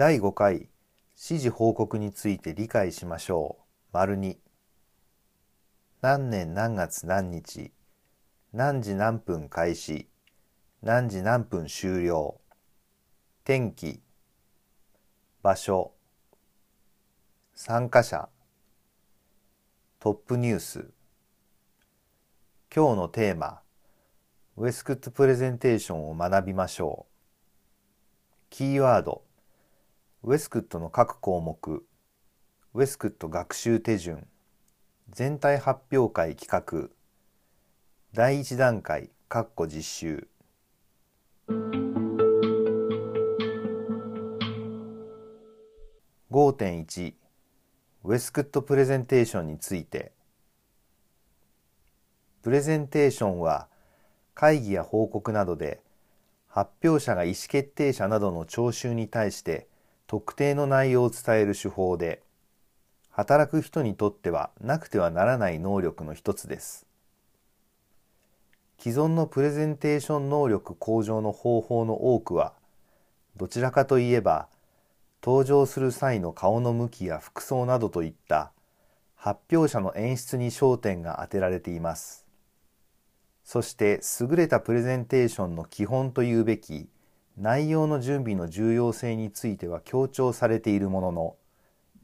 第5回指示報告について理解しましょう。丸2何年何月何日。何時何分開始。何時何分終了。天気。場所。参加者。トップニュース。今日のテーマ。ウェスクットプレゼンテーションを学びましょう。キーワード。ウェスクットの各項目ウェスクット学習手順全体発表会企画第1段階括弧実習。5.1ウェスクットプレゼンテーションについて。プレゼンテーションは会議や報告などで発表者が意思決定者などの聴衆に対して特定の内容を伝える手法で働く人にとってはなくてはならない能力の一つです。既存のプレゼンテーション能力向上の方法の多くはどちらかといえば登場する際の顔の向きや服装などといった発表者の演出に焦点が当てられています。そして優れたプレゼンテーションの基本というべき内容の準備の重要性については強調されているものの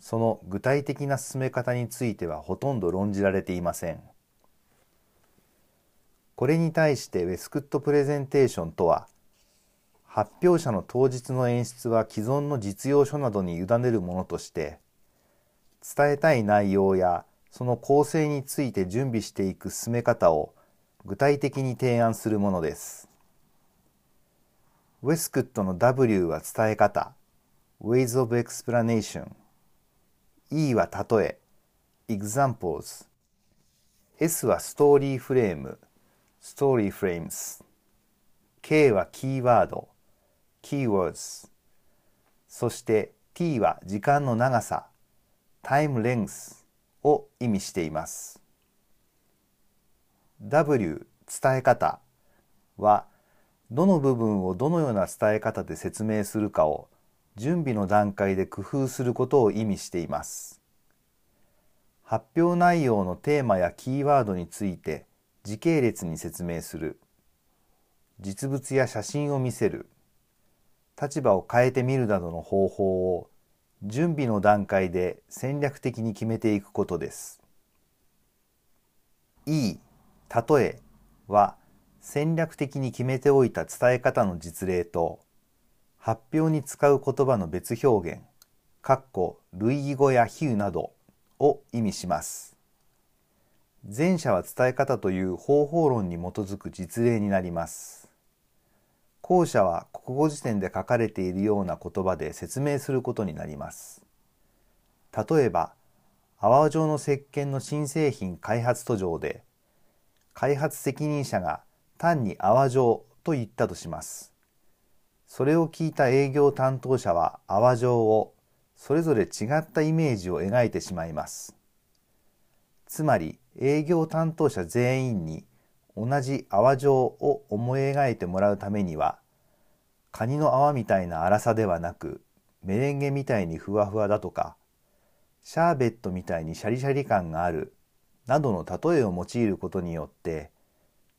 その具体的な進め方についてはほとんど論じられていませんこれに対してウェスクットプレゼンテーションとは発表者の当日の演出は既存の実用書などに委ねるものとして伝えたい内容やその構成について準備していく進め方を具体的に提案するものです。ウェスクットの W は伝え方 Ways of Explanation E は例え Examples S はストーリーフレーム Story Frames K はキーワード Keywords そして T は時間の長さ Time Length を意味しています W 伝え方はどの部分をどのような伝え方で説明するかを準備の段階で工夫することを意味しています。発表内容のテーマやキーワードについて時系列に説明する。実物や写真を見せる。立場を変えてみるなどの方法を準備の段階で戦略的に決めていくことです。E、例えは戦略的に決めておいた伝え方の実例と発表に使う言葉の別表現、括弧類義語や比喩などを意味します。前者は伝え方という方法論に基づく実例になります。後者は国語辞典で書かれているような言葉で説明することになります。例えば、泡状の石鹸の新製品開発途上で、開発責任者が単に泡状と言ったとします。それを聞いた営業担当者は泡状をそれぞれ違ったイメージを描いてしまいます。つまり営業担当者全員に同じ泡状を思い描いてもらうためにはカニの泡みたいな粗さではなくメレンゲみたいにふわふわだとかシャーベットみたいにシャリシャリ感があるなどの例えを用いることによって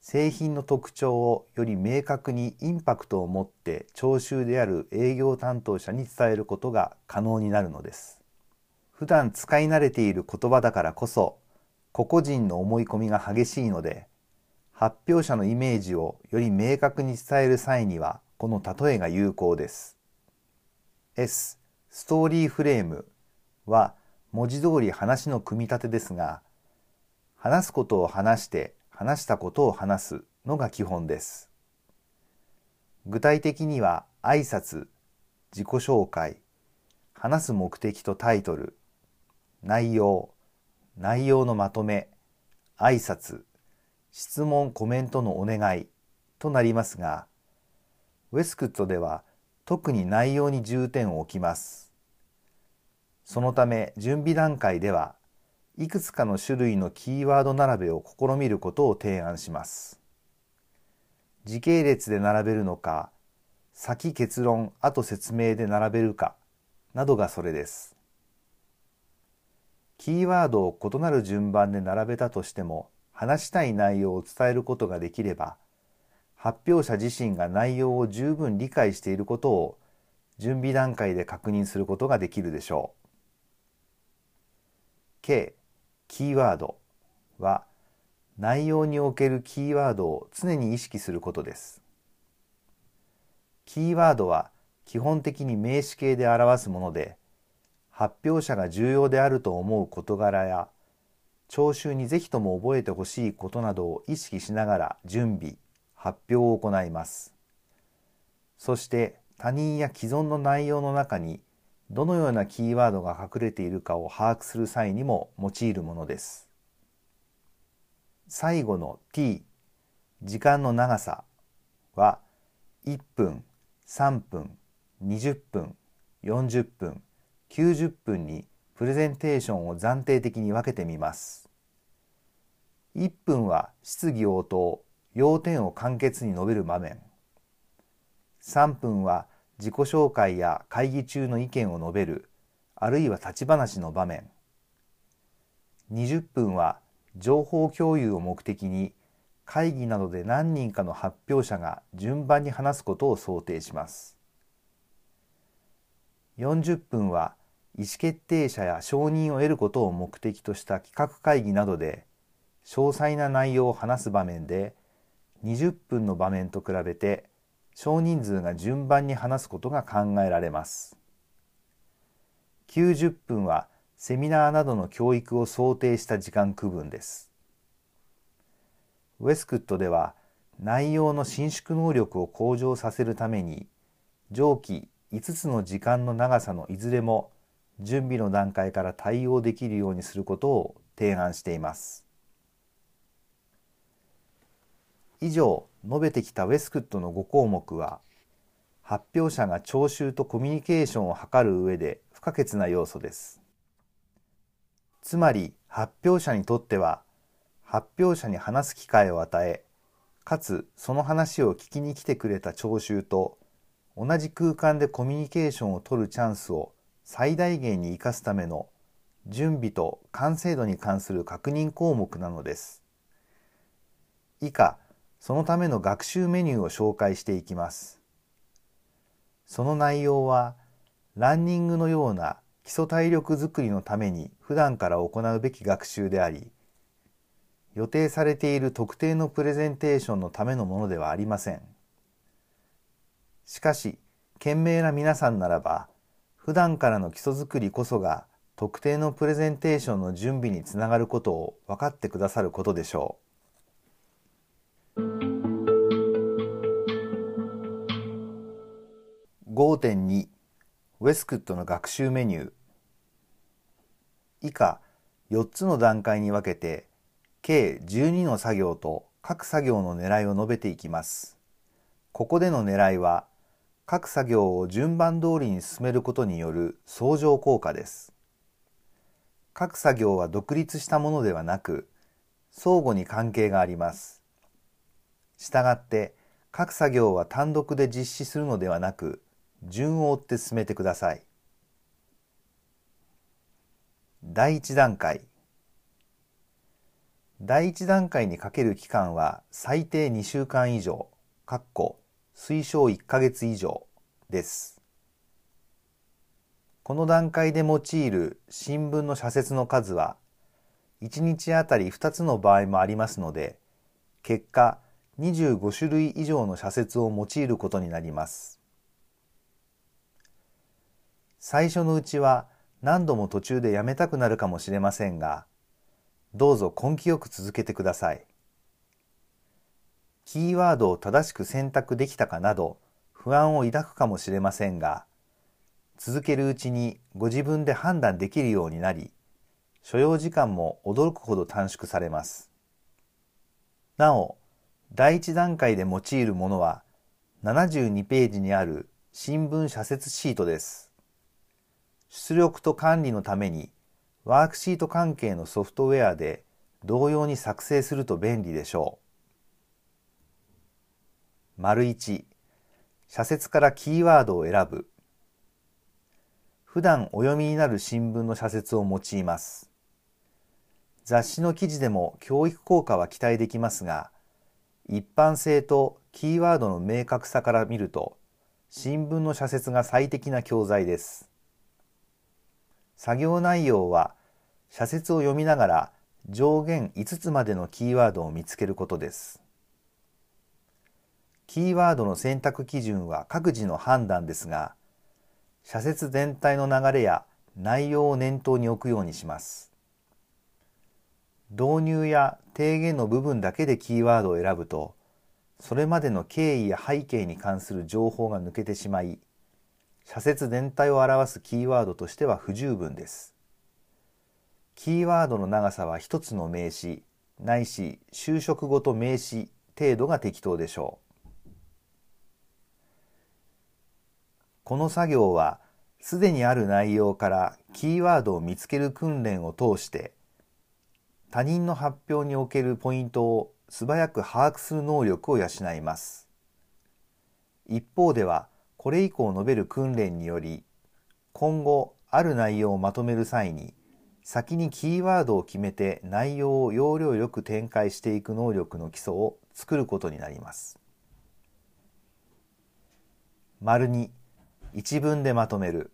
製品の特徴をより明確にインパクトを持って聴衆である営業担当者に伝えることが可能になるのです。普段使い慣れている言葉だからこそ個々人の思い込みが激しいので発表者のイメージをより明確に伝える際にはこの例えが有効です。S ストーリーフレームは文字通り話の組み立てですが話すことを話して話したことを話すのが基本です。具体的には挨拶、自己紹介、話す目的とタイトル、内容、内容のまとめ、挨拶、質問・コメントのお願いとなりますが、ウェスクットでは特に内容に重点を置きます。そのため準備段階ではいくつかの種類のキーワード並べを試みることを提案します。時系列で並べるのか、先結論、後説明で並べるかなどがそれです。キーワードを異なる順番で並べたとしても話したい内容を伝えることができれば発表者自身が内容を十分理解していることを準備段階で確認することができるでしょう。K キーワードは内容におけるキーワードを常に意識することです。キーワードは基本的に名詞形で表すもので発表者が重要であると思う事柄や聴衆にぜひとも覚えてほしいことなどを意識しながら準備発表を行いますそして他人や既存の内容の中にどのようなキーワードが隠れているかを把握する際にも用いるものです最後の t 時間の長さは1分3分20分40分90分にプレゼンテーションを暫定的に分けてみます。1分は質疑応答、要点を簡潔に述べる場面。3分は自己紹介や会議中の意見を述べる、あるいは立ち話の場面。20分は情報共有を目的に会議などで何人かの発表者が順番に話すことを想定します。40分は意思決定者や承認を得ることを目的とした企画会議などで詳細な内容を話す場面で20分の場面と比べて少人数が順番に話すことが考えられます。90分はセミナーなどの教育を想定した時間区分です。ウェスクットでは内容の伸縮能力を向上させるために上記5つの時間の長さのいずれも準備の段階から対応できるようにすることを提案しています。以上述べてきたウェスクットの5項目は発表者が聴衆とコミュニケーションを図る上で不可欠な要素です。つまり発表者にとっては発表者に話す機会を与えかつその話を聞きに来てくれた聴衆と同じ空間でコミュニケーションを取るチャンスを最大限に生かすための準備と完成度に関する確認項目なのです。以下、そのための学習メニューを紹介していきます。その内容は、ランニングのような基礎体力づくりのために普段から行うべき学習であり、予定されている特定のプレゼンテーションのためのものではありません。しかし、賢明な皆さんならば、普段からの基礎づくりこそが特定のプレゼンテーションの準備につながることを分かってくださることでしょう。5.2ウェスクットの学習メニュー以下4つの段階に分けて計12の作業と各作業の狙いを述べていきます。ここでの狙いは各作業を順番通りに進めることによる相乗効果です。各作業は独立したものではなく、相互に関係があります。したがって、各作業は単独で実施するのではなく、順を追って進めてください。第1段階第1段階にかける期間は最低2週間以上、括弧推奨1ヶ月以上です。この段階で用いる新聞の社説の数は1日あたり2つの場合もありますので結果25種類以上の社説を用いることになります。最初のうちは何度も途中でやめたくなるかもしれませんがどうぞ根気よく続けてください。キーワードを正しく選択できたかなど不安を抱くかもしれませんが、続けるうちにご自分で判断できるようになり、所要時間も驚くほど短縮されます。なお、第一段階で用いるものは72ページにある新聞社説シートです。出力と管理のためにワークシート関係のソフトウェアで同様に作成すると便利でしょう。丸1、社説からキーワードを選ぶ。普段お読みになる新聞の社説を用います。雑誌の記事でも教育効果は期待できますが、一般性とキーワードの明確さから見ると、新聞の社説が最適な教材です。作業内容は、社説を読みながら上限5つまでのキーワードを見つけることです。キーワードの選択基準は各自の判断ですが、社説全体の流れや内容を念頭に置くようにします。導入や提言の部分だけでキーワードを選ぶと、それまでの経緯や背景に関する情報が抜けてしまい、社説全体を表すキーワードとしては不十分です。キーワードの長さは一つの名詞、ないし就職ごと名詞程度が適当でしょう。この作業はすでにある内容からキーワードを見つける訓練を通して他人の発表におけるポイントを素早く把握する能力を養います。一方ではこれ以降述べる訓練により今後ある内容をまとめる際に先にキーワードを決めて内容を要領よく展開していく能力の基礎を作ることになります。丸2一文でまとめる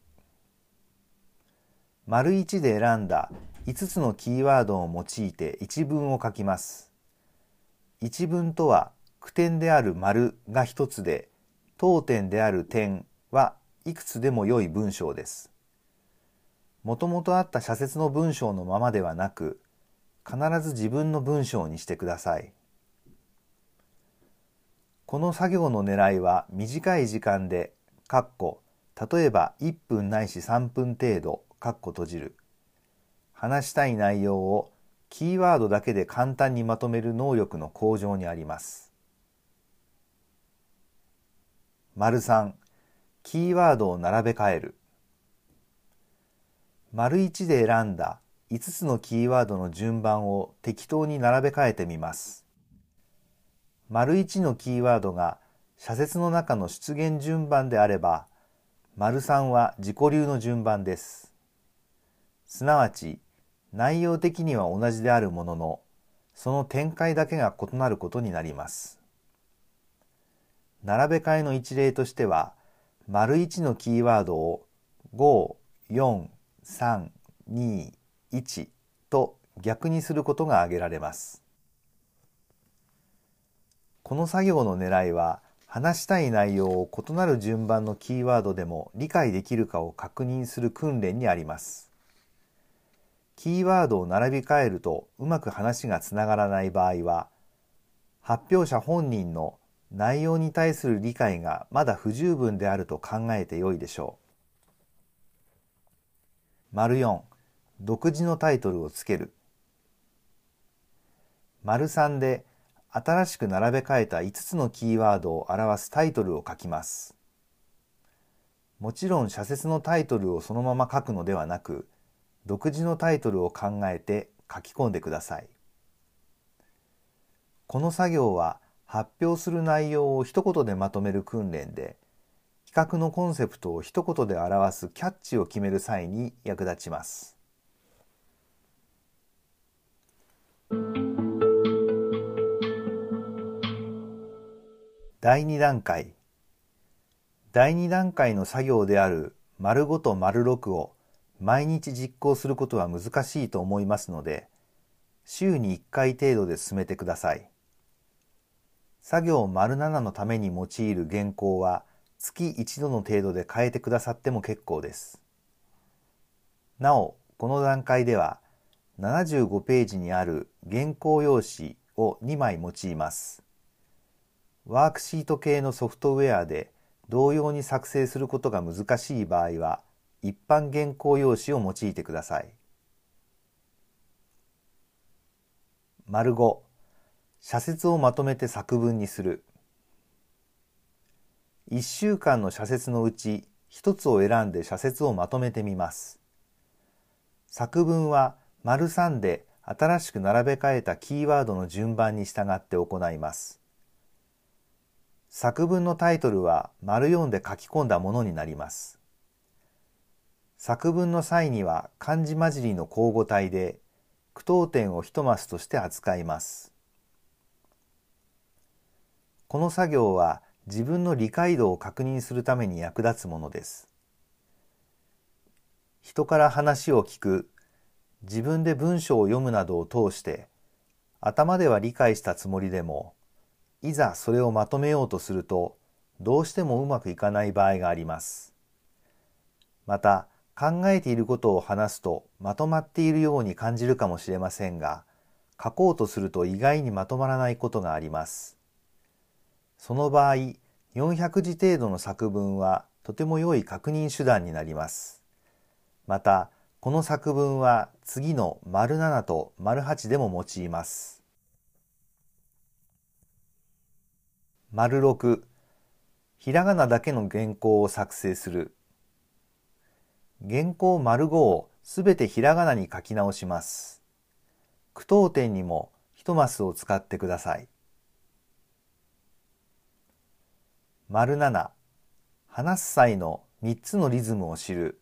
丸1で選んだ5つのキーワードを用いて一文を書きます一文とは句点である丸が1つで当点である点はいくつでも良い文章ですもともとあった社説の文章のままではなく必ず自分の文章にしてくださいこの作業の狙いは短い時間で、かっこ例えば1分ないし3分程度、かっこ閉じる。話したい内容をキーワードだけで簡単にまとめる能力の向上にあります。丸3、キーワードを並べ替える。丸1で選んだ5つのキーワードの順番を適当に並べ替えてみます。丸1のキーワードが社説の中の出現順番であれば、丸3は自己流の順番です。すなわち、内容的には同じであるものの、その展開だけが異なることになります。並べ替えの一例としては、丸1のキーワードを5、4、3、2、1と逆にすることが挙げられます。この作業の狙いは、話したい内容を異なる順番のキーワードでも理解できるかを確認する訓練にあります。キーワードを並び替えるとうまく話がつながらない場合は、発表者本人の内容に対する理解がまだ不十分であると考えてよいでしょう。丸4、独自のタイトルをつける。丸3で新しく並べ替えた5つのキーワードを表すタイトルを書きます。もちろん社説のタイトルをそのまま書くのではなく、独自のタイトルを考えて書き込んでください。この作業は発表する内容を一言でまとめる訓練で、企画のコンセプトを一言で表すキャッチを決める際に役立ちます。第2段階第2段階の作業である丸5と丸6を毎日実行することは難しいと思いますので週に1回程度で進めてください作業丸7のために用いる原稿は月1度の程度で変えてくださっても結構です。なおこの段階では75ページにある原稿用紙を2枚用います。ワークシート系のソフトウェアで同様に作成することが難しい場合は一般原稿用紙を用いてください。丸5社説をまとめて作文にする1週間の社説のうち1つを選んで社説をまとめてみます作文は丸3で新しく並べ替えたキーワードの順番に従って行います作文のタイトルは丸4で書き込んだものになります。作文の際には漢字混じりの交互体で句読点を一マスとして扱います。この作業は自分の理解度を確認するために役立つものです。人から話を聞く、自分で文章を読むなどを通して頭では理解したつもりでもいざそれをまとめようとするとどうしてもうまくいかない場合があります。また考えていることを話すとまとまっているように感じるかもしれませんが書こうとすると意外にまとまらないことがあります。その場合400字程度の作文はとても良い確認手段になります。またこの作文は次の丸7と丸8でも用います。丸6ひらがなだけの原稿を作成する原稿丸5をすべてひらがなに書き直します。句読点にも一マスを使ってください。丸7話す際の3つのリズムを知る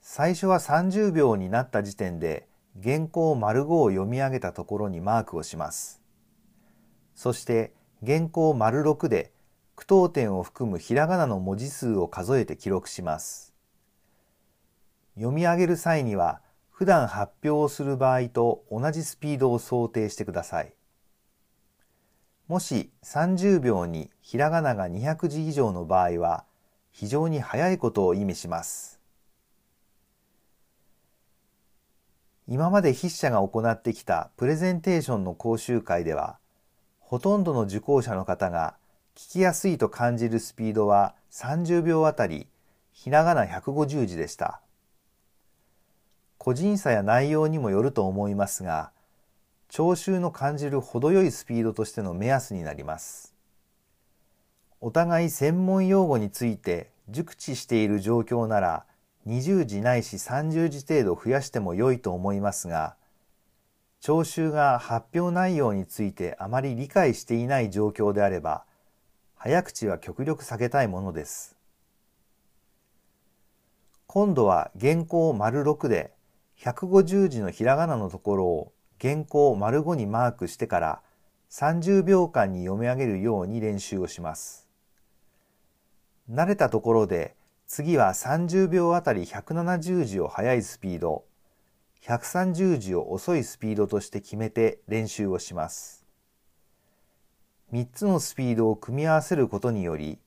最初は30秒になった時点で原稿丸5を読み上げたところにマークをします。そして原稿丸6で句読点を含むひらがなの文字数を数えて記録します。読み上げる際には普段発表をする場合と同じスピードを想定してください。もし30秒にひらがなが200字以上の場合は非常に早いことを意味します。今まで筆者が行ってきたプレゼンテーションの講習会ではほとんどの受講者の方が聞きやすいと感じるスピードは30秒あたりひらがな150字でした。個人差や内容にもよると思いますが、聴衆の感じる程よいスピードとしての目安になります。お互い専門用語について熟知している状況なら20字ないし30字程度増やしても良いと思いますが、聴衆が発表内容についてあまり理解していない状況であれば、早口は極力避けたいものです。今度は原稿丸6で150字のひらがなのところを原稿を丸5にマークしてから30秒間に読み上げるように練習をします。慣れたところで次は30秒あたり170字を速いスピード、130字を遅いスピードとして決めて練習をします。3つのスピードを組み合わせることにより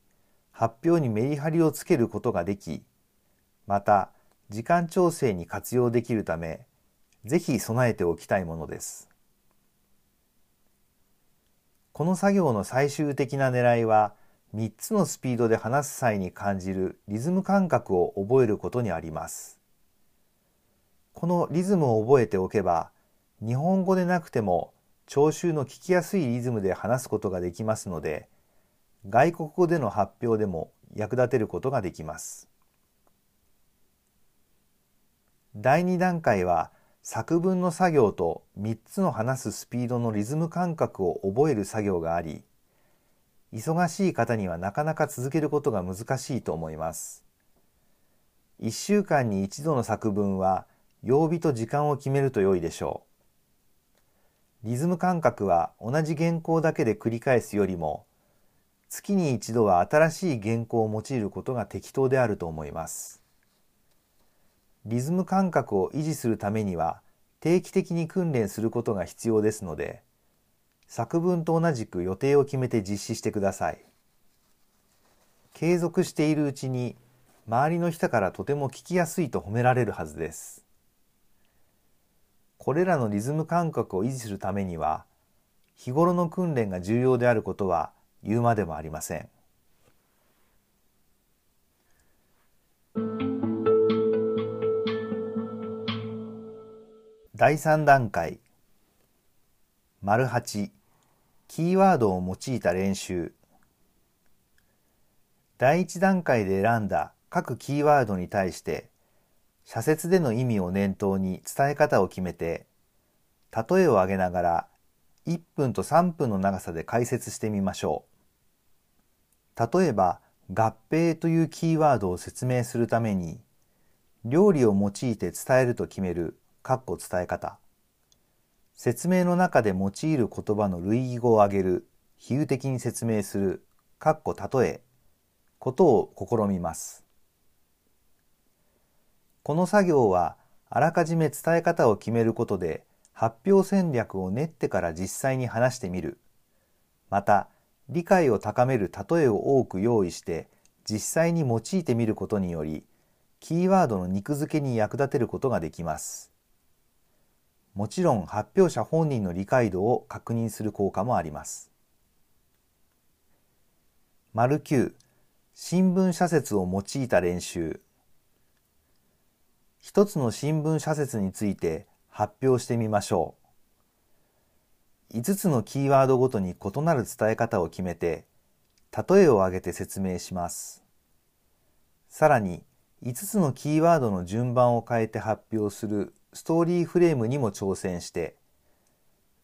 発表にメリハリをつけることができまた時間調整に活用できるためぜひ備えておきたいものです。この作業の最終的な狙いは3つのスピードで話す際に感じるリズム感覚を覚えることにあります。このリズムを覚えておけば日本語でなくても聴衆の聞きやすいリズムで話すことができますので外国語での発表でも役立てることができます。第2段階は作文の作業と3つの話すスピードのリズム感覚を覚える作業があり忙しい方にはなかなか続けることが難しいと思います1週間に1度の作文は曜日と時間を決めると良いでしょうリズム感覚は同じ原稿だけで繰り返すよりも月に一度は新しい原稿を用いることが適当であると思います。リズム感覚を維持するためには定期的に訓練することが必要ですので作文と同じく予定を決めて実施してください。継続しているうちに周りの人からとても聞きやすいと褒められるはずです。これらのリズム感覚を維持するためには日頃の訓練が重要であることは言うまでもありません。第3段階。丸8キーワードを用いた練習。第1段階で選んだ。各キーワードに対して。社説での意味を念頭に伝え方を決めて、例えを挙げながら。1分と3分の長さで解説してみましょう。例えば、合併というキーワードを説明するために。料理を用いて伝えると決める。括弧伝え方説明の中で用いる言葉の類義語を挙げる。比喩的に説明する括弧例えことを試みます。この作業はあらかじめ伝え方を決めることで発表戦略を練ってから実際に話してみる。また理解を高める例えを多く用意して実際に用いてみることによりキーワードの肉付けに役立てることができます。もちろん発表者本人の理解度を確認する効果もあります。丸9新聞社説を用いた練習。一つの新聞社説について発表してみましょう。5つのキーワードごとに異なる伝え方を決めて、例えを挙げて説明します。さらに、5つのキーワードの順番を変えて発表するストーリーフレームにも挑戦して、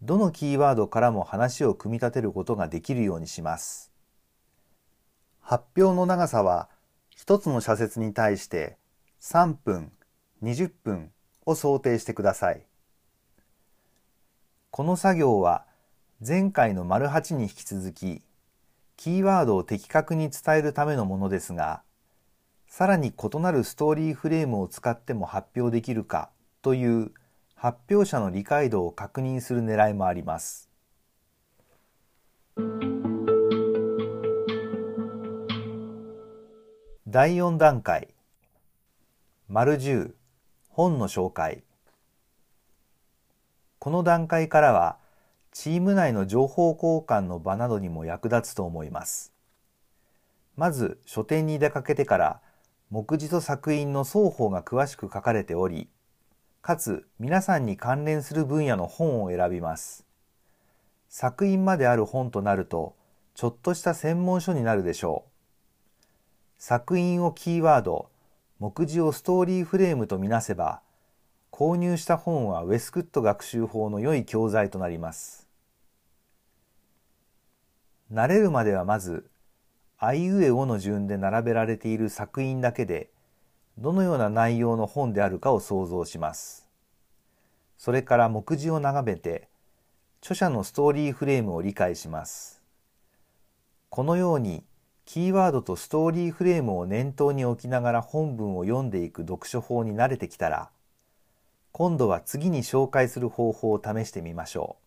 どのキーワードからも話を組み立てることができるようにします。発表の長さは、1つの社説に対して3分、20分を想定してください。この作業は前回の丸8に引き続き、キーワードを的確に伝えるためのものですが、さらに異なるストーリーフレームを使っても発表できるかという発表者の理解度を確認する狙いもあります。第4段階丸10本の紹介この段階からはチーム内の情報交換の場などにも役立つと思います。まず書店に出かけてから目次と作品の双方が詳しく書かれており、かつ皆さんに関連する分野の本を選びます。作品まである本となると、ちょっとした専門書になるでしょう。作品をキーワード、目次をストーリーフレームとみなせば、購入した本はウェスクット学習法の良い教材となります。慣れるまではまず、あいうえおの順で並べられている作品だけで、どのような内容の本であるかを想像します。それから目次を眺めて、著者のストーリーフレームを理解します。このように、キーワードとストーリーフレームを念頭に置きながら本文を読んでいく読書法に慣れてきたら、今度は次に紹介する方法を試してみましょう。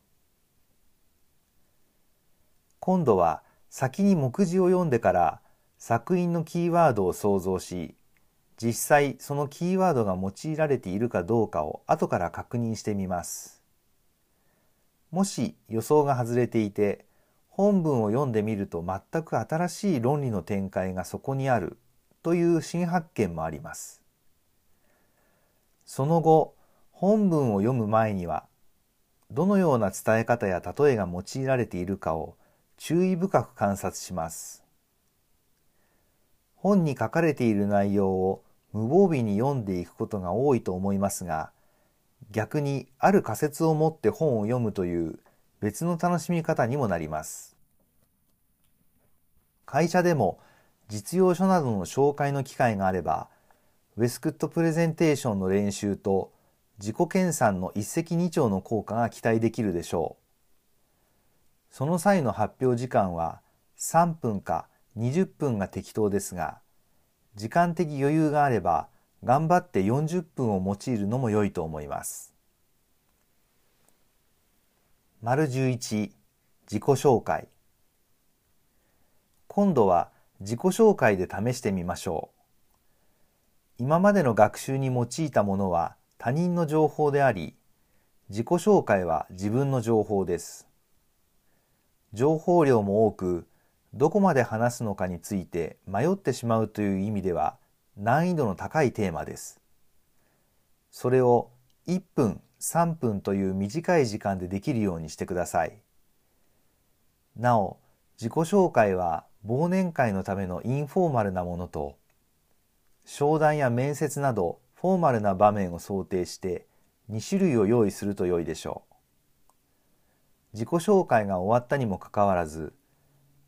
今度は先に目次を読んでから作品のキーワードを想像し、実際そのキーワードが用いられているかどうかを後から確認してみます。もし予想が外れていて、本文を読んでみると全く新しい論理の展開がそこにあるという新発見もあります。その後、本文を読む前には、どのような伝え方や例えが用いられているかを注意深く観察します。本に書かれている内容を無防備に読んでいくことが多いと思いますが、逆にある仮説を持って本を読むという別の楽しみ方にもなります。会社でも実用書などの紹介の機会があれば、ウェスクットプレゼンテーションの練習と自己研鑽の一石二鳥の効果が期待できるでしょう。その際の発表時間は3分か20分が適当ですが、時間的余裕があれば頑張って40分を用いるのも良いと思います。丸11自己紹介今度は自己紹介で試してみましょう。今までの学習に用いたものは他人の情報であり、自己紹介は自分の情報です。情報量も多く、どこまで話すのかについて迷ってしまうという意味では難易度の高いテーマです。それを1分、3分という短い時間でできるようにしてください。なお、自己紹介は忘年会のためのインフォーマルなものと、商談や面接などフォーマルな場面を想定して2種類を用意すると良いでしょう。自己紹介が終わったにもかかわらず、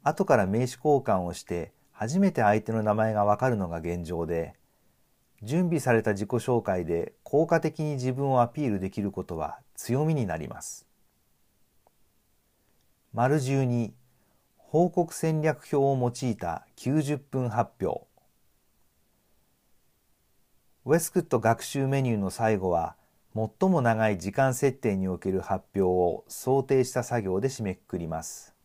後から名刺交換をして初めて相手の名前がわかるのが現状で、準備された自己紹介で効果的に自分をアピールできることは強みになります。丸12報告戦略表を用いた90分発表ウェスクット学習メニューの最後は最も長い時間設定における発表を想定した作業で締めくくります。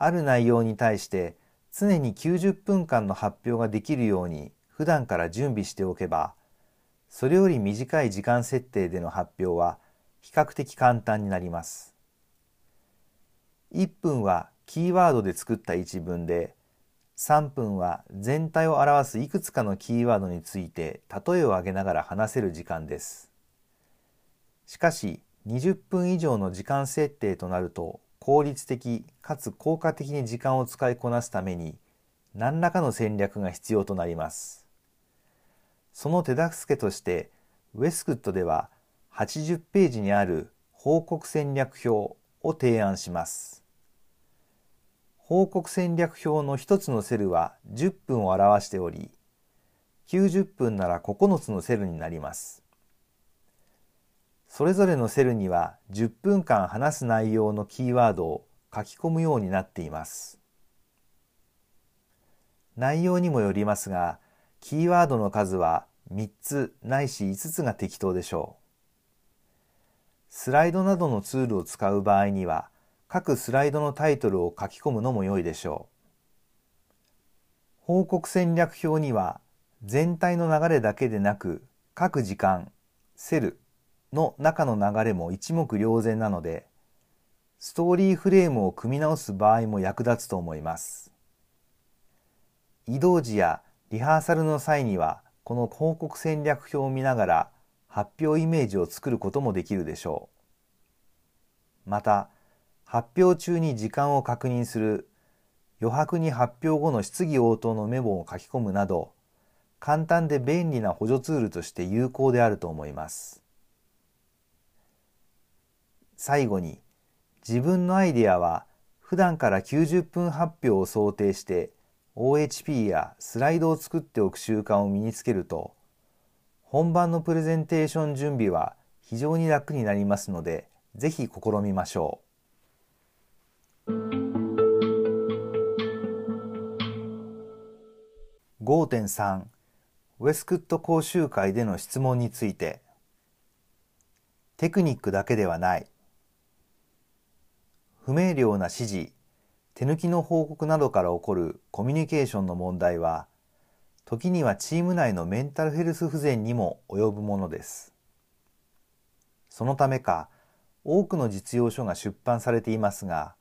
ある内容に対して常に90分間の発表ができるように普段から準備しておけば、それより短い時間設定での発表は比較的簡単になります。1分はキーワードで作った一文で、3分は全体を表すいくつかのキーワードについて例えを挙げながら話せる時間です。しかし20分以上の時間設定となると効率的かつ効果的に時間を使いこなすために何らかの戦略が必要となります。その手助けとして、ウェスクットでは80ページにある報告戦略表を提案します。報告戦略表の一つのセルは10分を表しており、90分なら9つのセルになります。それぞれのセルには10分間話す内容のキーワードを書き込むようになっています。内容にもよりますが、キーワードの数は3つないし5つが適当でしょう。スライドなどのツールを使う場合には、各スライドのタイトルを書き込むのも良いでしょう。報告戦略表には、全体の流れだけでなく、各時間、セルの中の流れも一目瞭然なので、ストーリーフレームを組み直す場合も役立つと思います。移動時やリハーサルの際にはこの広告戦略表を見ながら発表イメージを作ることもできるでしょう。また、発表中に時間を確認する、余白に発表後の質疑応答のメモを書き込むなど、簡単で便利な補助ツールとして有効であると思います。最後に、自分のアイデアは普段から90分発表を想定して OHP やスライドを作っておく習慣を身につけると本番のプレゼンテーション準備は非常に楽になりますのでぜひ試みましょう。5.3ウェスクット講習会での質問について。テクニックだけではない。不明瞭な指示手抜きの報告などから起こるコミュニケーションの問題は、時にはチーム内のメンタルヘルス不全にも及ぶものです。そのためか、多くの実用書が出版されていますが、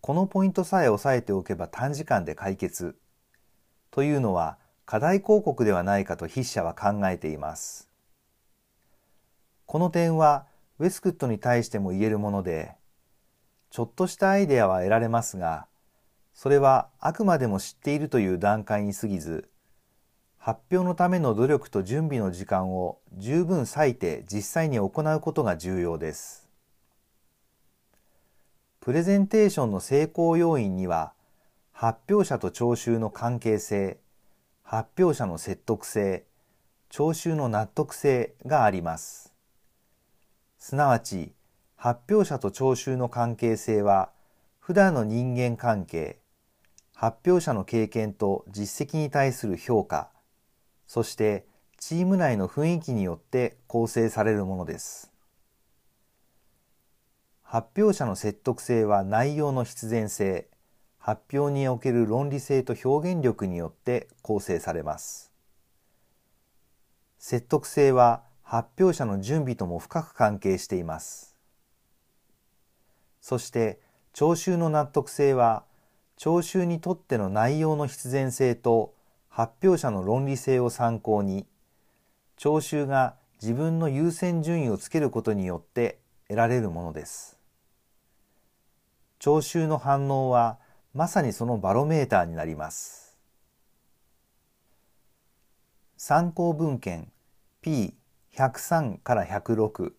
このポイントさえ押さえておけば短時間で解決というのは課題広告ではないかと筆者は考えています。この点はウェスクットに対しても言えるもので、ちょっとしたアイデアは得られますが、それはあくまでも知っているという段階に過ぎず、発表のための努力と準備の時間を十分割いて実際に行うことが重要です。プレゼンテーションの成功要因には、発表者と聴衆の関係性、発表者の説得性、聴衆の納得性があります。すなわち、発表者と聴衆の関係性は普段の人間関係発表者の経験と実績に対する評価そしてチーム内の雰囲気によって構成されるものです。発表者の説得性は内容の必然性発表における論理性と表現力によって構成されます。説得性は発表者の準備とも深く関係しています。そして聴衆の納得性は聴衆にとっての内容の必然性と発表者の論理性を参考に聴衆が自分の優先順位をつけることによって得られるものです。聴衆の反応はまさにそのバロメーターになります。参考文献 P103 から106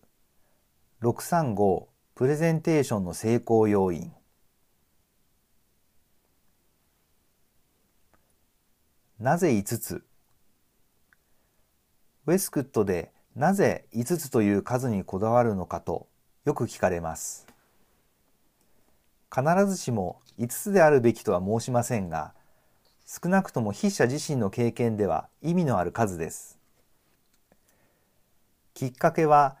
635プレゼンテーションの成功要因なぜ5つ？ウェスクットでなぜ5つという数にこだわるのかとよく聞かれます。必ずしも5つであるべきとは申しませんが、少なくとも筆者自身の経験では意味のある数です。きっかけは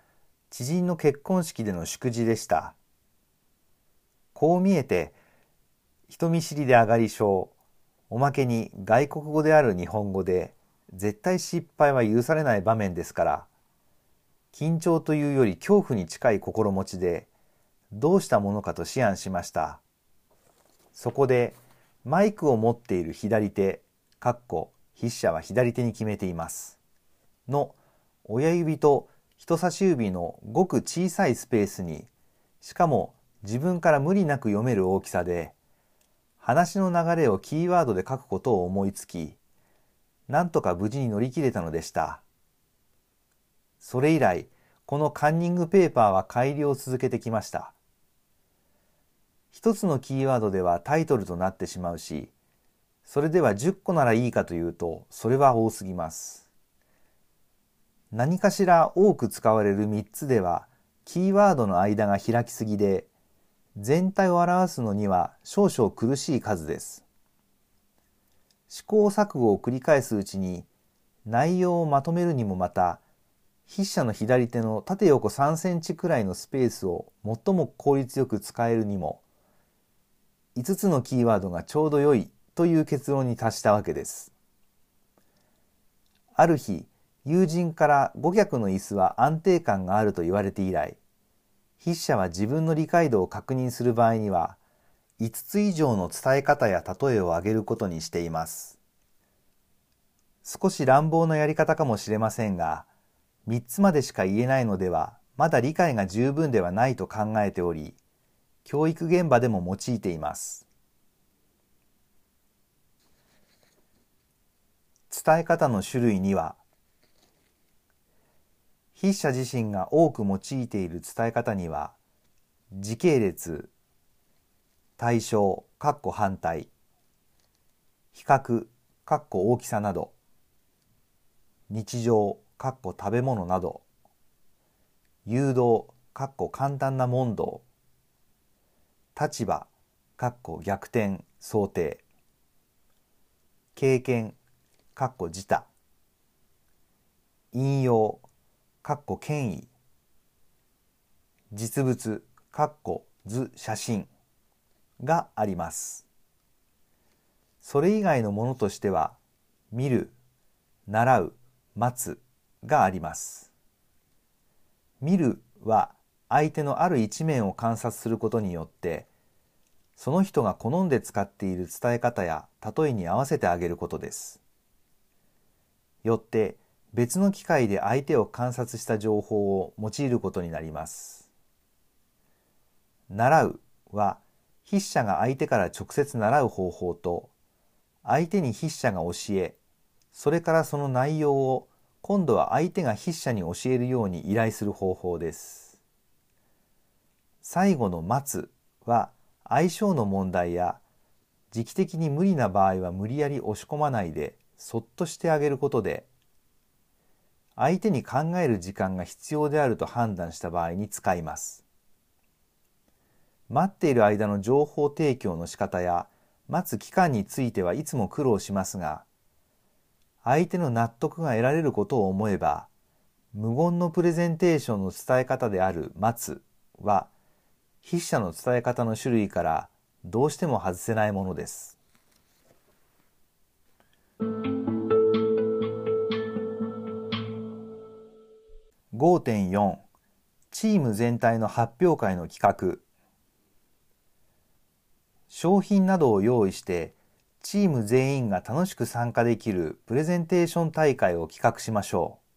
知人の結婚式での祝辞でした。こう見えて人見知りで上がり症、おまけに外国語である日本語で絶対失敗は許されない場面ですから、緊張というより恐怖に近い心持ちで、どうしたものかと思案しました。そこで、マイクを持っている左手、かっこ筆者は左手に決めています。の親指と人差し指のごく小さいスペースに、しかも自分から無理なく読める大きさで、話の流れをキーワードで書くことを思いつき、なんとか無事に乗り切れたのでした。それ以来、このカンニングペーパーは改良を続けてきました。一つのキーワードではタイトルとなってしまうし、それでは10個ならいいかというと、それは多すぎます。何かしら多く使われる3つでは、キーワードの間が開きすぎで、全体を表すのには少々苦しい数です。試行錯誤を繰り返すうちに、内容をまとめるにもまた、筆者の左手の縦横3センチくらいのスペースを最も効率よく使えるにも、5つのキーワードがちょうど良いという結論に達したわけです。ある日、友人から5脚の椅子は安定感があると言われて以来、筆者は自分の理解度を確認する場合には、5つ以上の伝え方や例えを挙げることにしています。少し乱暴なやり方かもしれませんが、3つまでしか言えないのでは、まだ理解が十分ではないと考えており、教育現場でも用いています。伝え方の種類には、筆者自身が多く用いている伝え方には、時系列、対象、かっこ反対、比較、かっこ大きさなど、日常、かっこ食べ物など、誘導、かっこ簡単な問答、立場、かっこ逆転、想定、経験、かっこ自他、引用、かっこ権威、実物、かっこ図写真があります。それ以外のものとしては、見る、習う、待つ、があります。見るは相手のある一面を観察することによってその人が好んで使っている伝え方や例えに合わせてあげることです。よって別の機会で相手を観察した情報を用いることになります。習うは筆者が相手から直接習う方法と相手に筆者が教えそれからその内容を今度は相手が筆者に教えるように依頼する方法です。最後の待つは相性の問題や時期的に無理な場合は無理やり押し込まないでそっとしてあげることで相手に考える時間が必要であると判断した場合に使います。待っている間の情報提供の仕方や待つ期間についてはいつも苦労しますが相手の納得が得られることを思えば、無言のプレゼンテーションの伝え方である待つは、筆者の伝え方の種類からどうしても外せないものです。5.4チーム全体の発表会の企画商品などを用意してチーム全員が楽しく参加できるプレゼンテーション大会を企画しましょう。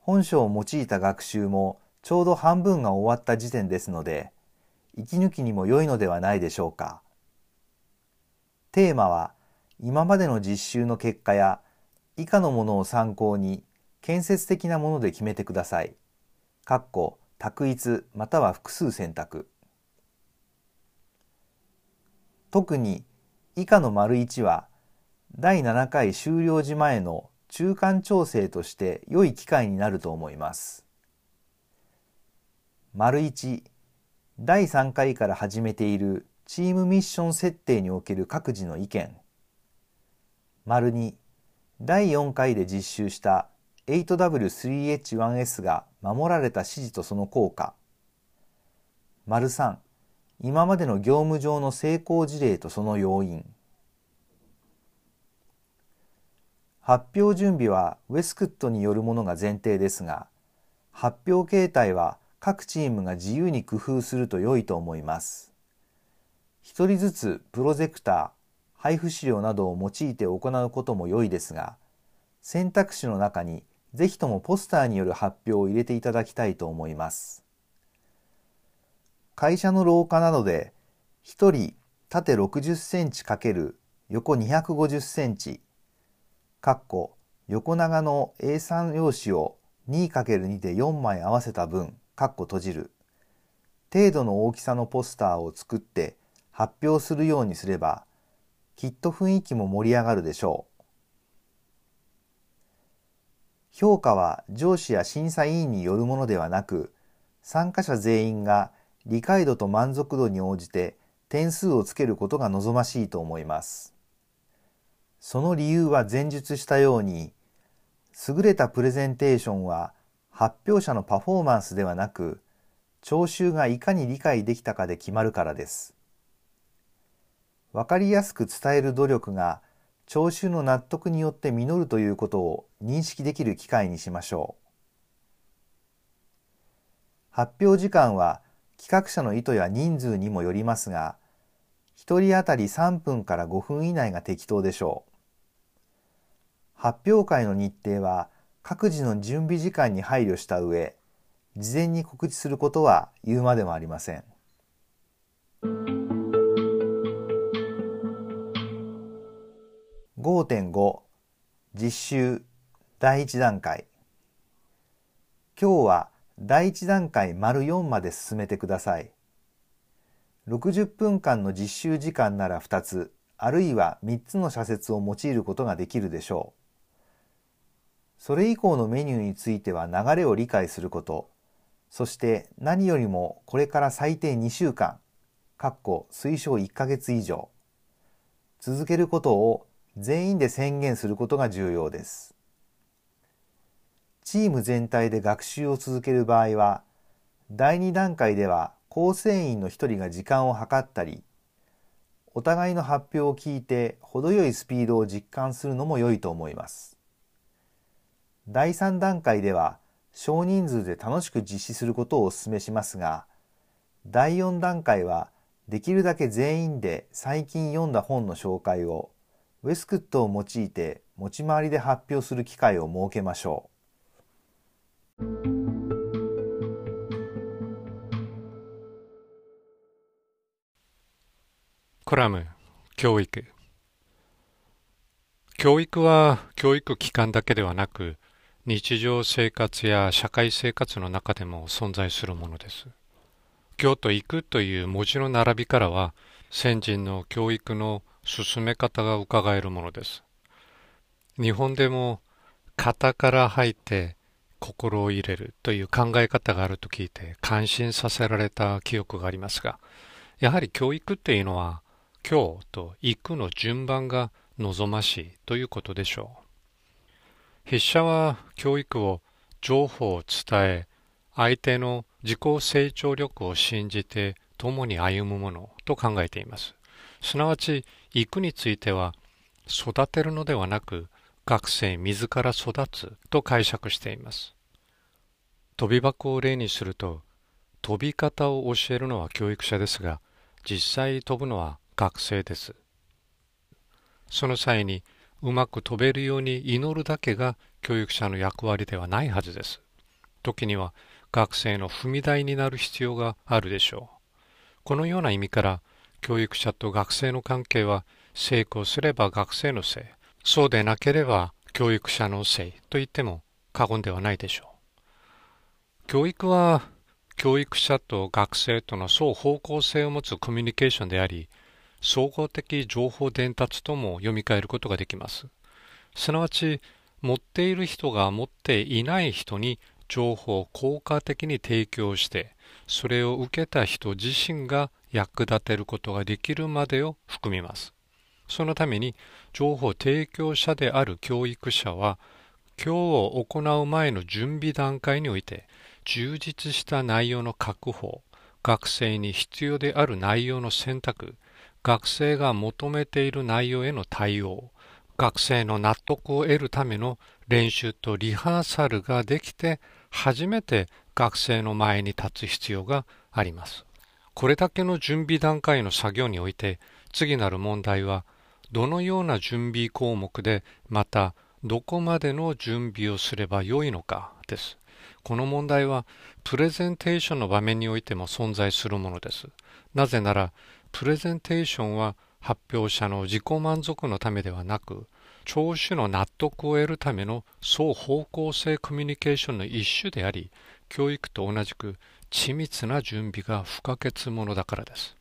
本書を用いた学習もちょうど半分が終わった時点ですので、息抜きにも良いのではないでしょうか。テーマは、今までの実習の結果や以下のものを参考に建設的なもので決めてください。かっこ、択一または複数選択。特に以下の丸1は第7回終了時前の中間調整として良い機会になると思います。丸1第3回から始めているチームミッション設定における各自の意見丸2第4回で実習した 8W3H1S が守られた指示とその効果。丸3今までの業務上の成功事例とその要因。発表準備はウェスクットによるものが前提ですが発表形態は各チームが自由に工夫すると良いと思います。一人ずつプロジェクター配布資料などを用いて行うことも良いですが選択肢の中にぜひともポスターによる発表を入れていただきたいと思います。会社の廊下などで1人縦60センチ×横250センチ横長の A3 用紙を 2×2 で4枚合わせた分かっこ閉じる程度の大きさのポスターを作って発表するようにすればきっと雰囲気も盛り上がるでしょう。評価は上司や審査委員によるものではなく参加者全員が理解度と満足度に応じて点数をつけることが望ましいと思います。その理由は前述したように、優れたプレゼンテーションは発表者のパフォーマンスではなく、聴衆がいかに理解できたかで決まるからです。わかりやすく伝える努力が聴衆の納得によって実るということを認識できる機会にしましょう。発表時間は企画者の意図や人数にもよりますが、1人当たり3分から5分以内が適当でしょう。発表会の日程は各自の準備時間に配慮した上、事前に告知することは言うまでもありません。5.5実習第1段階今日は第1段階丸4まで進めてください。60分間の実習時間なら2つ、あるいは3つの社説を用いることができるでしょう。それ以降のメニューについては流れを理解すること、そして何よりもこれから最低2週間、かっこ推奨1ヶ月以上、続けることを全員で宣言することが重要です。チーム全体で学習を続ける場合は、第2段階では構成員の一人が時間を計ったり、お互いの発表を聞いて程よいスピードを実感するのも良いと思います。第3段階では少人数で楽しく実施することをお勧めしますが、第4段階はできるだけ全員で最近読んだ本の紹介をウェスクットを用いて持ち回りで発表する機会を設けましょう。コラム教育教育は教育機関だけではなく日常生活や社会生活の中でも存在するものです。教と行くという文字の並びからは先人の教育の進め方が伺えるものです。日本でも型から入って心を入れるという考え方があると聞いて感心させられた記憶がありますが、やはり教育っていうのは、今日と行くの順番が望ましいということでしょう。筆者は教育を情報を伝え、相手の自己成長力を信じて共に歩むものと考えています。すなわち、行くについては、育てるのではなく、学生自ら育つと解釈しています。飛び箱を例にすると、飛び方を教えるのは教育者ですが、実際飛ぶのは学生です。その際にうまく飛べるように祈るだけが教育者の役割ではないはずです。時には学生の踏み台になる必要があるでしょう。このような意味から教育者と学生の関係は成功すれば学生のせい、そうでなければ教育者のせいと言っても過言ではないでしょう。教育は教育者と学生との双方向性を持つコミュニケーションであり、総合的情報伝達とも読み替えることができます。すなわち、持っている人が持っていない人に情報を効果的に提供して、それを受けた人自身が役立てることができるまでを含みます。そのために情報提供者である教育者は今日を行う前の準備段階において充実した内容の確保、学生に必要である内容の選択、学生が求めている内容への対応、学生の納得を得るための練習とリハーサルができて初めて学生の前に立つ必要があります。これだけの準備段階の作業において次なる問題はどのような準備項目でまたどこまでの準備をすればよいのかです。この問題はプレゼンテーションの場面においても存在するものです。なぜならプレゼンテーションは発表者の自己満足のためではなく聴取の納得を得るための双方向性コミュニケーションの一種であり教育と同じく緻密な準備が不可欠ものだからです。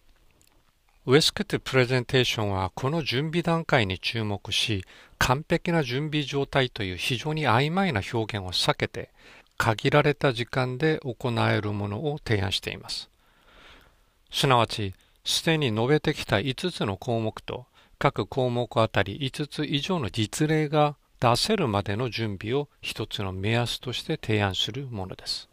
ウェスケットプレゼンテーションはこの準備段階に注目し完璧な準備状態という非常に曖昧な表現を避けて限られた時間で行えるものを提案しています。すなわち、すでに述べてきた5つの項目と各項目あたり5つ以上の実例が出せるまでの準備を一つの目安として提案するものです。